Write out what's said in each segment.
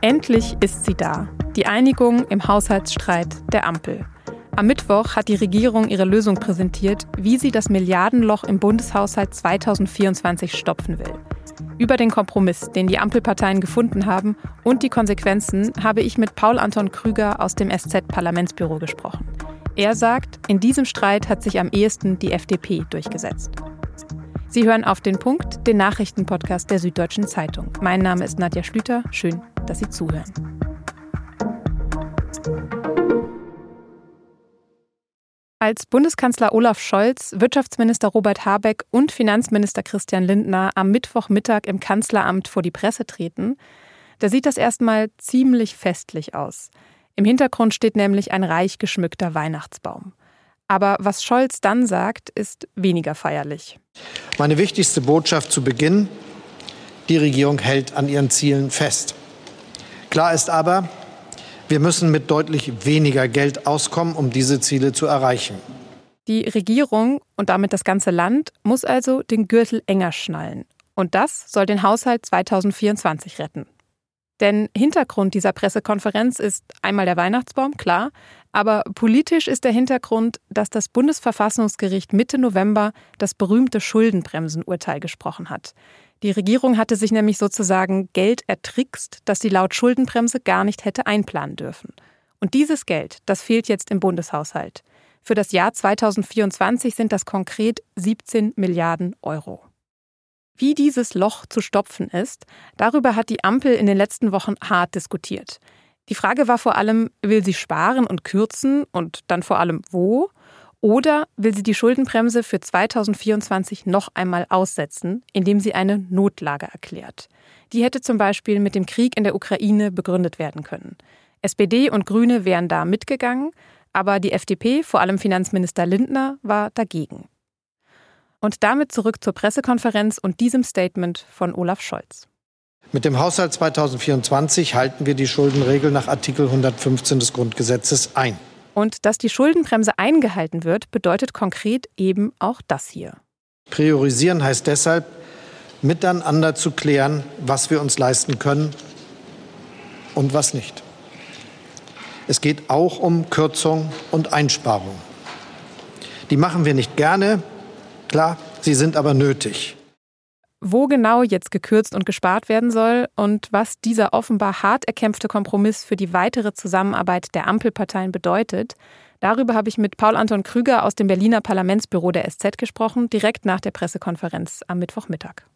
Endlich ist sie da. Die Einigung im Haushaltsstreit der Ampel. Am Mittwoch hat die Regierung ihre Lösung präsentiert, wie sie das Milliardenloch im Bundeshaushalt 2024 stopfen will. Über den Kompromiss, den die Ampelparteien gefunden haben und die Konsequenzen habe ich mit Paul Anton Krüger aus dem SZ-Parlamentsbüro gesprochen. Er sagt, in diesem Streit hat sich am ehesten die FDP durchgesetzt. Sie hören auf den Punkt, den Nachrichtenpodcast der Süddeutschen Zeitung. Mein Name ist Nadja Schlüter. Schön, dass Sie zuhören. Als Bundeskanzler Olaf Scholz, Wirtschaftsminister Robert Habeck und Finanzminister Christian Lindner am Mittwochmittag im Kanzleramt vor die Presse treten, da sieht das erstmal ziemlich festlich aus. Im Hintergrund steht nämlich ein reich geschmückter Weihnachtsbaum. Aber was Scholz dann sagt, ist weniger feierlich. Meine wichtigste Botschaft zu Beginn, die Regierung hält an ihren Zielen fest. Klar ist aber, wir müssen mit deutlich weniger Geld auskommen, um diese Ziele zu erreichen. Die Regierung und damit das ganze Land muss also den Gürtel enger schnallen. Und das soll den Haushalt 2024 retten. Denn Hintergrund dieser Pressekonferenz ist einmal der Weihnachtsbaum, klar, aber politisch ist der Hintergrund, dass das Bundesverfassungsgericht Mitte November das berühmte Schuldenbremsenurteil gesprochen hat. Die Regierung hatte sich nämlich sozusagen Geld ertrickst, das sie laut Schuldenbremse gar nicht hätte einplanen dürfen. Und dieses Geld, das fehlt jetzt im Bundeshaushalt. Für das Jahr 2024 sind das konkret 17 Milliarden Euro. Wie dieses Loch zu stopfen ist, darüber hat die Ampel in den letzten Wochen hart diskutiert. Die Frage war vor allem, will sie sparen und kürzen und dann vor allem wo? Oder will sie die Schuldenbremse für 2024 noch einmal aussetzen, indem sie eine Notlage erklärt? Die hätte zum Beispiel mit dem Krieg in der Ukraine begründet werden können. SPD und Grüne wären da mitgegangen, aber die FDP, vor allem Finanzminister Lindner, war dagegen. Und damit zurück zur Pressekonferenz und diesem Statement von Olaf Scholz. Mit dem Haushalt 2024 halten wir die Schuldenregel nach Artikel 115 des Grundgesetzes ein. Und dass die Schuldenbremse eingehalten wird, bedeutet konkret eben auch das hier. Priorisieren heißt deshalb, miteinander zu klären, was wir uns leisten können und was nicht. Es geht auch um Kürzung und Einsparung. Die machen wir nicht gerne, Klar, sie sind aber nötig. Wo genau jetzt gekürzt und gespart werden soll und was dieser offenbar hart erkämpfte Kompromiss für die weitere Zusammenarbeit der Ampelparteien bedeutet, darüber habe ich mit Paul Anton Krüger aus dem Berliner Parlamentsbüro der SZ gesprochen, direkt nach der Pressekonferenz am Mittwochmittag.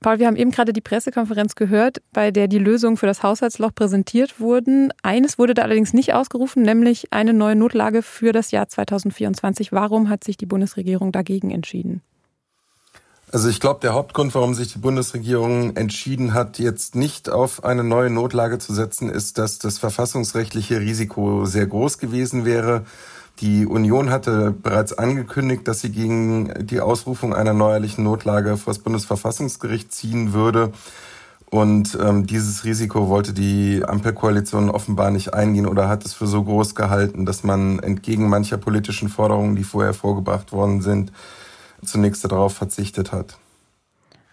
Paul, wir haben eben gerade die Pressekonferenz gehört, bei der die Lösungen für das Haushaltsloch präsentiert wurden. Eines wurde da allerdings nicht ausgerufen, nämlich eine neue Notlage für das Jahr 2024. Warum hat sich die Bundesregierung dagegen entschieden? Also ich glaube, der Hauptgrund, warum sich die Bundesregierung entschieden hat, jetzt nicht auf eine neue Notlage zu setzen, ist, dass das verfassungsrechtliche Risiko sehr groß gewesen wäre. Die Union hatte bereits angekündigt, dass sie gegen die Ausrufung einer neuerlichen Notlage vor das Bundesverfassungsgericht ziehen würde. Und ähm, dieses Risiko wollte die Ampelkoalition offenbar nicht eingehen oder hat es für so groß gehalten, dass man entgegen mancher politischen Forderungen, die vorher vorgebracht worden sind, zunächst darauf verzichtet hat.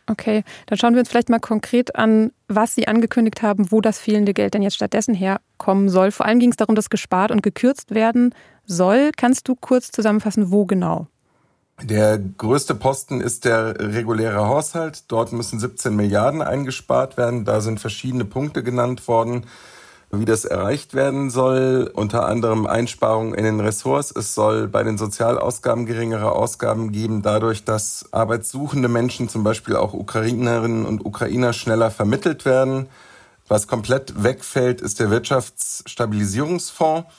Okay, dann schauen wir uns vielleicht mal konkret an, was Sie angekündigt haben, wo das fehlende Geld denn jetzt stattdessen herkommen soll. Vor allem ging es darum, dass gespart und gekürzt werden soll. Kannst du kurz zusammenfassen, wo genau? Der größte Posten ist der reguläre Haushalt. Dort müssen 17 Milliarden eingespart werden. Da sind verschiedene Punkte genannt worden wie das erreicht werden soll, unter anderem Einsparungen in den Ressorts. Es soll bei den Sozialausgaben geringere Ausgaben geben, dadurch, dass arbeitssuchende Menschen, zum Beispiel auch Ukrainerinnen und Ukrainer, schneller vermittelt werden. Was komplett wegfällt, ist der Wirtschaftsstabilisierungsfonds.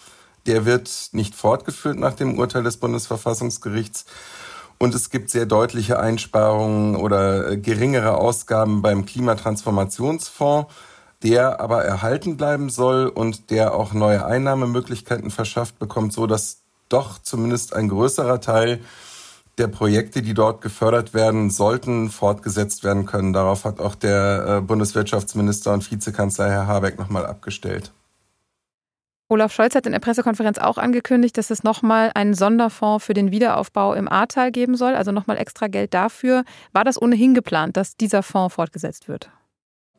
Der wird nicht fortgeführt nach dem Urteil des Bundesverfassungsgerichts. Und es gibt sehr deutliche Einsparungen oder geringere Ausgaben beim Klimatransformationsfonds der aber erhalten bleiben soll und der auch neue Einnahmemöglichkeiten verschafft bekommt, so dass doch zumindest ein größerer Teil der Projekte, die dort gefördert werden sollten, fortgesetzt werden können. Darauf hat auch der äh, Bundeswirtschaftsminister und Vizekanzler Herr Habeck nochmal abgestellt. Olaf Scholz hat in der Pressekonferenz auch angekündigt, dass es nochmal einen Sonderfonds für den Wiederaufbau im Ahrtal geben soll, also nochmal extra Geld dafür. War das ohnehin geplant, dass dieser Fonds fortgesetzt wird?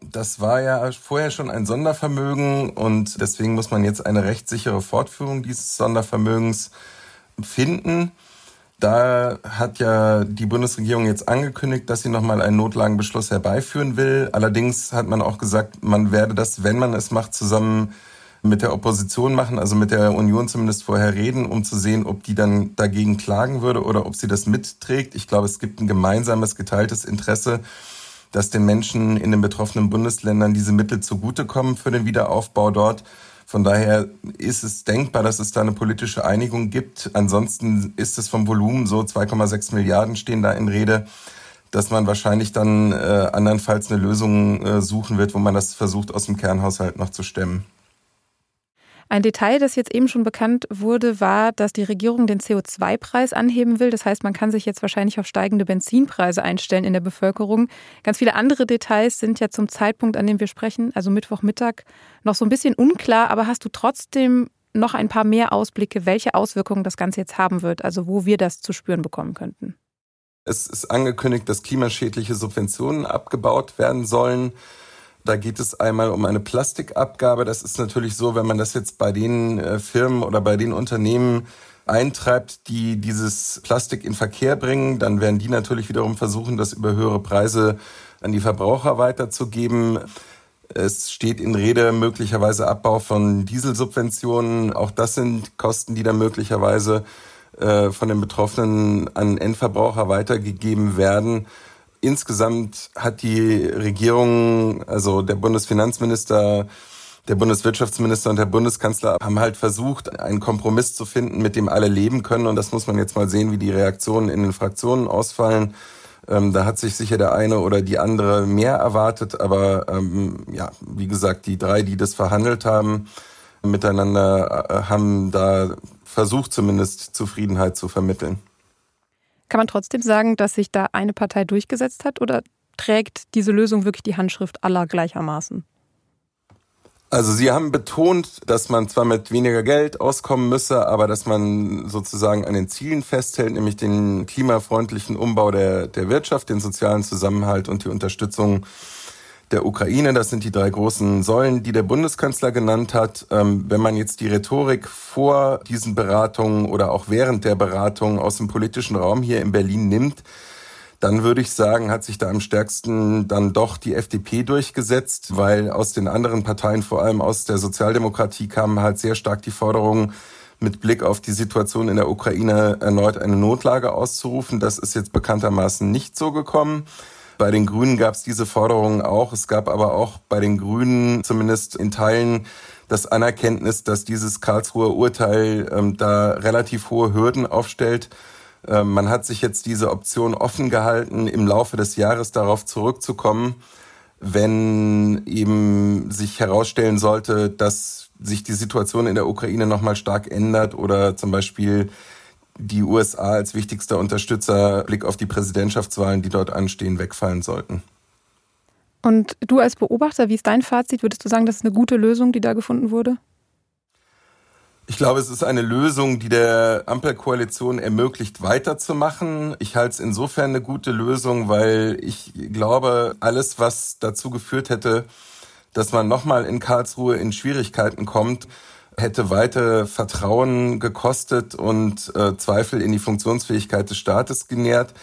Das war ja vorher schon ein Sondervermögen und deswegen muss man jetzt eine rechtssichere Fortführung dieses Sondervermögens finden. Da hat ja die Bundesregierung jetzt angekündigt, dass sie nochmal einen Notlagenbeschluss herbeiführen will. Allerdings hat man auch gesagt, man werde das, wenn man es macht, zusammen mit der Opposition machen, also mit der Union zumindest vorher reden, um zu sehen, ob die dann dagegen klagen würde oder ob sie das mitträgt. Ich glaube, es gibt ein gemeinsames, geteiltes Interesse, dass den Menschen in den betroffenen Bundesländern diese Mittel zugutekommen für den Wiederaufbau dort. Von daher ist es denkbar, dass es da eine politische Einigung gibt. Ansonsten ist es vom Volumen so 2,6 Milliarden stehen da in Rede, dass man wahrscheinlich dann äh, andernfalls eine Lösung äh, suchen wird, wo man das versucht aus dem Kernhaushalt noch zu stemmen. Ein Detail, das jetzt eben schon bekannt wurde, war, dass die Regierung den CO2-Preis anheben will. Das heißt, man kann sich jetzt wahrscheinlich auf steigende Benzinpreise einstellen in der Bevölkerung. Ganz viele andere Details sind ja zum Zeitpunkt, an dem wir sprechen, also Mittwochmittag, noch so ein bisschen unklar. Aber hast du trotzdem noch ein paar mehr Ausblicke, welche Auswirkungen das Ganze jetzt haben wird, also wo wir das zu spüren bekommen könnten? Es ist angekündigt, dass klimaschädliche Subventionen abgebaut werden sollen. Da geht es einmal um eine Plastikabgabe. Das ist natürlich so, wenn man das jetzt bei den äh, Firmen oder bei den Unternehmen eintreibt, die dieses Plastik in Verkehr bringen, dann werden die natürlich wiederum versuchen, das über höhere Preise an die Verbraucher weiterzugeben. Es steht in Rede möglicherweise Abbau von Dieselsubventionen. Auch das sind Kosten, die dann möglicherweise äh, von den Betroffenen an Endverbraucher weitergegeben werden. Insgesamt hat die Regierung, also der Bundesfinanzminister, der Bundeswirtschaftsminister und der Bundeskanzler haben halt versucht, einen Kompromiss zu finden, mit dem alle leben können. Und das muss man jetzt mal sehen, wie die Reaktionen in den Fraktionen ausfallen. Ähm, da hat sich sicher der eine oder die andere mehr erwartet. Aber ähm, ja, wie gesagt, die drei, die das verhandelt haben, miteinander äh, haben da versucht, zumindest Zufriedenheit zu vermitteln. Kann man trotzdem sagen, dass sich da eine Partei durchgesetzt hat oder trägt diese Lösung wirklich die Handschrift aller gleichermaßen? Also Sie haben betont, dass man zwar mit weniger Geld auskommen müsse, aber dass man sozusagen an den Zielen festhält, nämlich den klimafreundlichen Umbau der, der Wirtschaft, den sozialen Zusammenhalt und die Unterstützung der Ukraine. Das sind die drei großen Säulen, die der Bundeskanzler genannt hat. Ähm, wenn man jetzt die Rhetorik vor diesen Beratungen oder auch während der Beratungen aus dem politischen Raum hier in Berlin nimmt, dann würde ich sagen, hat sich da am stärksten dann doch die FDP durchgesetzt, weil aus den anderen Parteien, vor allem aus der Sozialdemokratie, kamen halt sehr stark die Forderungen, mit Blick auf die Situation in der Ukraine erneut eine Notlage auszurufen. Das ist jetzt bekanntermaßen nicht so gekommen. Bei den Grünen gab es diese Forderungen auch. Es gab aber auch bei den Grünen zumindest in Teilen das Anerkenntnis, dass dieses Karlsruher Urteil ähm, da relativ hohe Hürden aufstellt. Ähm, man hat sich jetzt diese Option offen gehalten, im Laufe des Jahres darauf zurückzukommen, wenn eben sich herausstellen sollte, dass sich die Situation in der Ukraine nochmal stark ändert oder zum Beispiel die USA als wichtigster Unterstützer Blick auf die Präsidentschaftswahlen, die dort anstehen, wegfallen sollten. Und du als Beobachter, wie ist dein Fazit? Würdest du sagen, das ist eine gute Lösung, die da gefunden wurde? Ich glaube, es ist eine Lösung, die der Ampelkoalition ermöglicht, weiterzumachen. Ich halte es insofern eine gute Lösung, weil ich glaube, alles, was dazu geführt hätte, dass man nochmal in Karlsruhe in Schwierigkeiten kommt, hätte weiter Vertrauen gekostet und äh, Zweifel in die Funktionsfähigkeit des Staates genährt.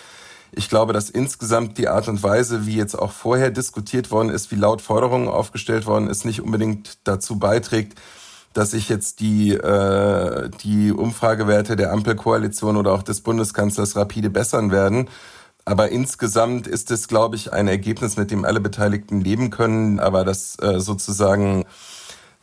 Ich glaube, dass insgesamt die Art und Weise, wie jetzt auch vorher diskutiert worden ist, wie laut Forderungen aufgestellt worden ist, nicht unbedingt dazu beiträgt, dass sich jetzt die, äh, die Umfragewerte der Ampelkoalition oder auch des Bundeskanzlers rapide bessern werden. Aber insgesamt ist es, glaube ich, ein Ergebnis, mit dem alle Beteiligten leben können, aber das äh, sozusagen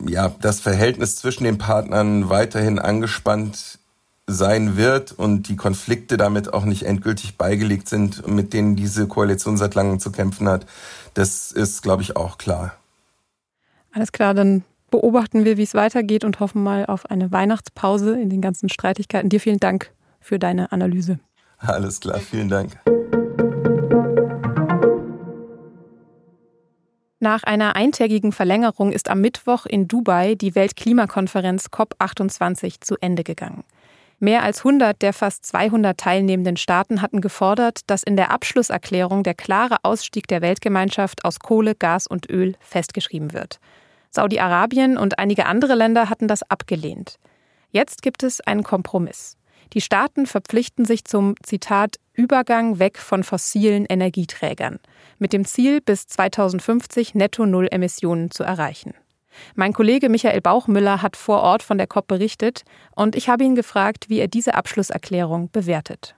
ja, das Verhältnis zwischen den Partnern weiterhin angespannt sein wird und die Konflikte damit auch nicht endgültig beigelegt sind, mit denen diese Koalition seit langem zu kämpfen hat, das ist, glaube ich, auch klar. Alles klar, dann beobachten wir, wie es weitergeht und hoffen mal auf eine Weihnachtspause in den ganzen Streitigkeiten. Dir vielen Dank für deine Analyse. Alles klar, vielen Dank. Nach einer eintägigen Verlängerung ist am Mittwoch in Dubai die Weltklimakonferenz COP28 zu Ende gegangen. Mehr als 100 der fast 200 teilnehmenden Staaten hatten gefordert, dass in der Abschlusserklärung der klare Ausstieg der Weltgemeinschaft aus Kohle, Gas und Öl festgeschrieben wird. Saudi-Arabien und einige andere Länder hatten das abgelehnt. Jetzt gibt es einen Kompromiss. Die Staaten verpflichten sich zum Zitat Übergang weg von fossilen Energieträgern mit dem Ziel, bis 2050 netto Null Emissionen zu erreichen. Mein Kollege Michael Bauchmüller hat vor Ort von der COP berichtet und ich habe ihn gefragt, wie er diese Abschlusserklärung bewertet.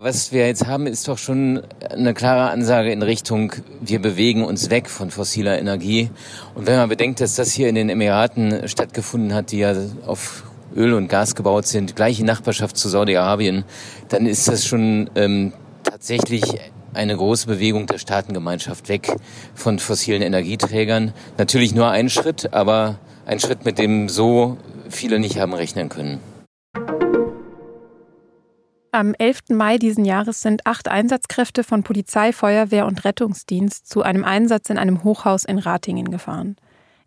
Was wir jetzt haben, ist doch schon eine klare Ansage in Richtung, wir bewegen uns weg von fossiler Energie. Und wenn man bedenkt, dass das hier in den Emiraten stattgefunden hat, die ja auf Öl und Gas gebaut sind, gleich in Nachbarschaft zu Saudi-Arabien, dann ist das schon ähm, tatsächlich eine große Bewegung der Staatengemeinschaft weg von fossilen Energieträgern. Natürlich nur ein Schritt, aber ein Schritt, mit dem so viele nicht haben rechnen können. Am 11. Mai diesen Jahres sind acht Einsatzkräfte von Polizei, Feuerwehr und Rettungsdienst zu einem Einsatz in einem Hochhaus in Ratingen gefahren.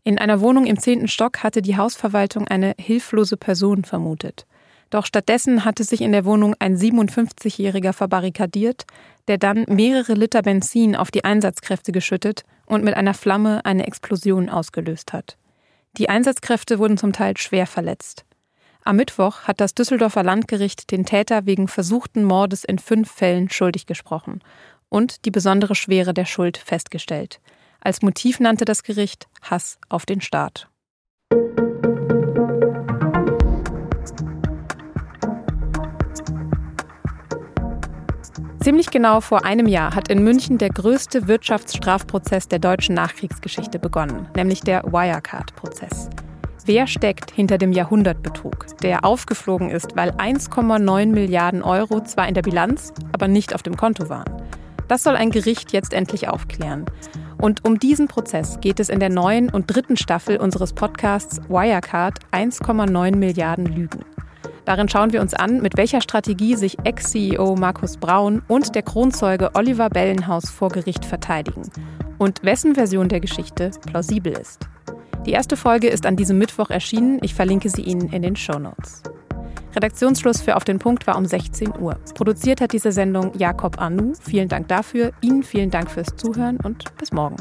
In einer Wohnung im zehnten Stock hatte die Hausverwaltung eine hilflose Person vermutet. Doch stattdessen hatte sich in der Wohnung ein 57-Jähriger verbarrikadiert, der dann mehrere Liter Benzin auf die Einsatzkräfte geschüttet und mit einer Flamme eine Explosion ausgelöst hat. Die Einsatzkräfte wurden zum Teil schwer verletzt. Am Mittwoch hat das Düsseldorfer Landgericht den Täter wegen versuchten Mordes in fünf Fällen schuldig gesprochen und die besondere Schwere der Schuld festgestellt. Als Motiv nannte das Gericht Hass auf den Staat. Ziemlich genau vor einem Jahr hat in München der größte Wirtschaftsstrafprozess der deutschen Nachkriegsgeschichte begonnen, nämlich der Wirecard-Prozess. Wer steckt hinter dem Jahrhundertbetrug, der aufgeflogen ist, weil 1,9 Milliarden Euro zwar in der Bilanz, aber nicht auf dem Konto waren? Das soll ein Gericht jetzt endlich aufklären. Und um diesen Prozess geht es in der neuen und dritten Staffel unseres Podcasts Wirecard 1,9 Milliarden Lügen. Darin schauen wir uns an, mit welcher Strategie sich Ex-CEO Markus Braun und der Kronzeuge Oliver Bellenhaus vor Gericht verteidigen und wessen Version der Geschichte plausibel ist. Die erste Folge ist an diesem Mittwoch erschienen. Ich verlinke sie Ihnen in den Show Notes. Redaktionsschluss für Auf den Punkt war um 16 Uhr. Produziert hat diese Sendung Jakob Anu. Vielen Dank dafür. Ihnen vielen Dank fürs Zuhören und bis morgen.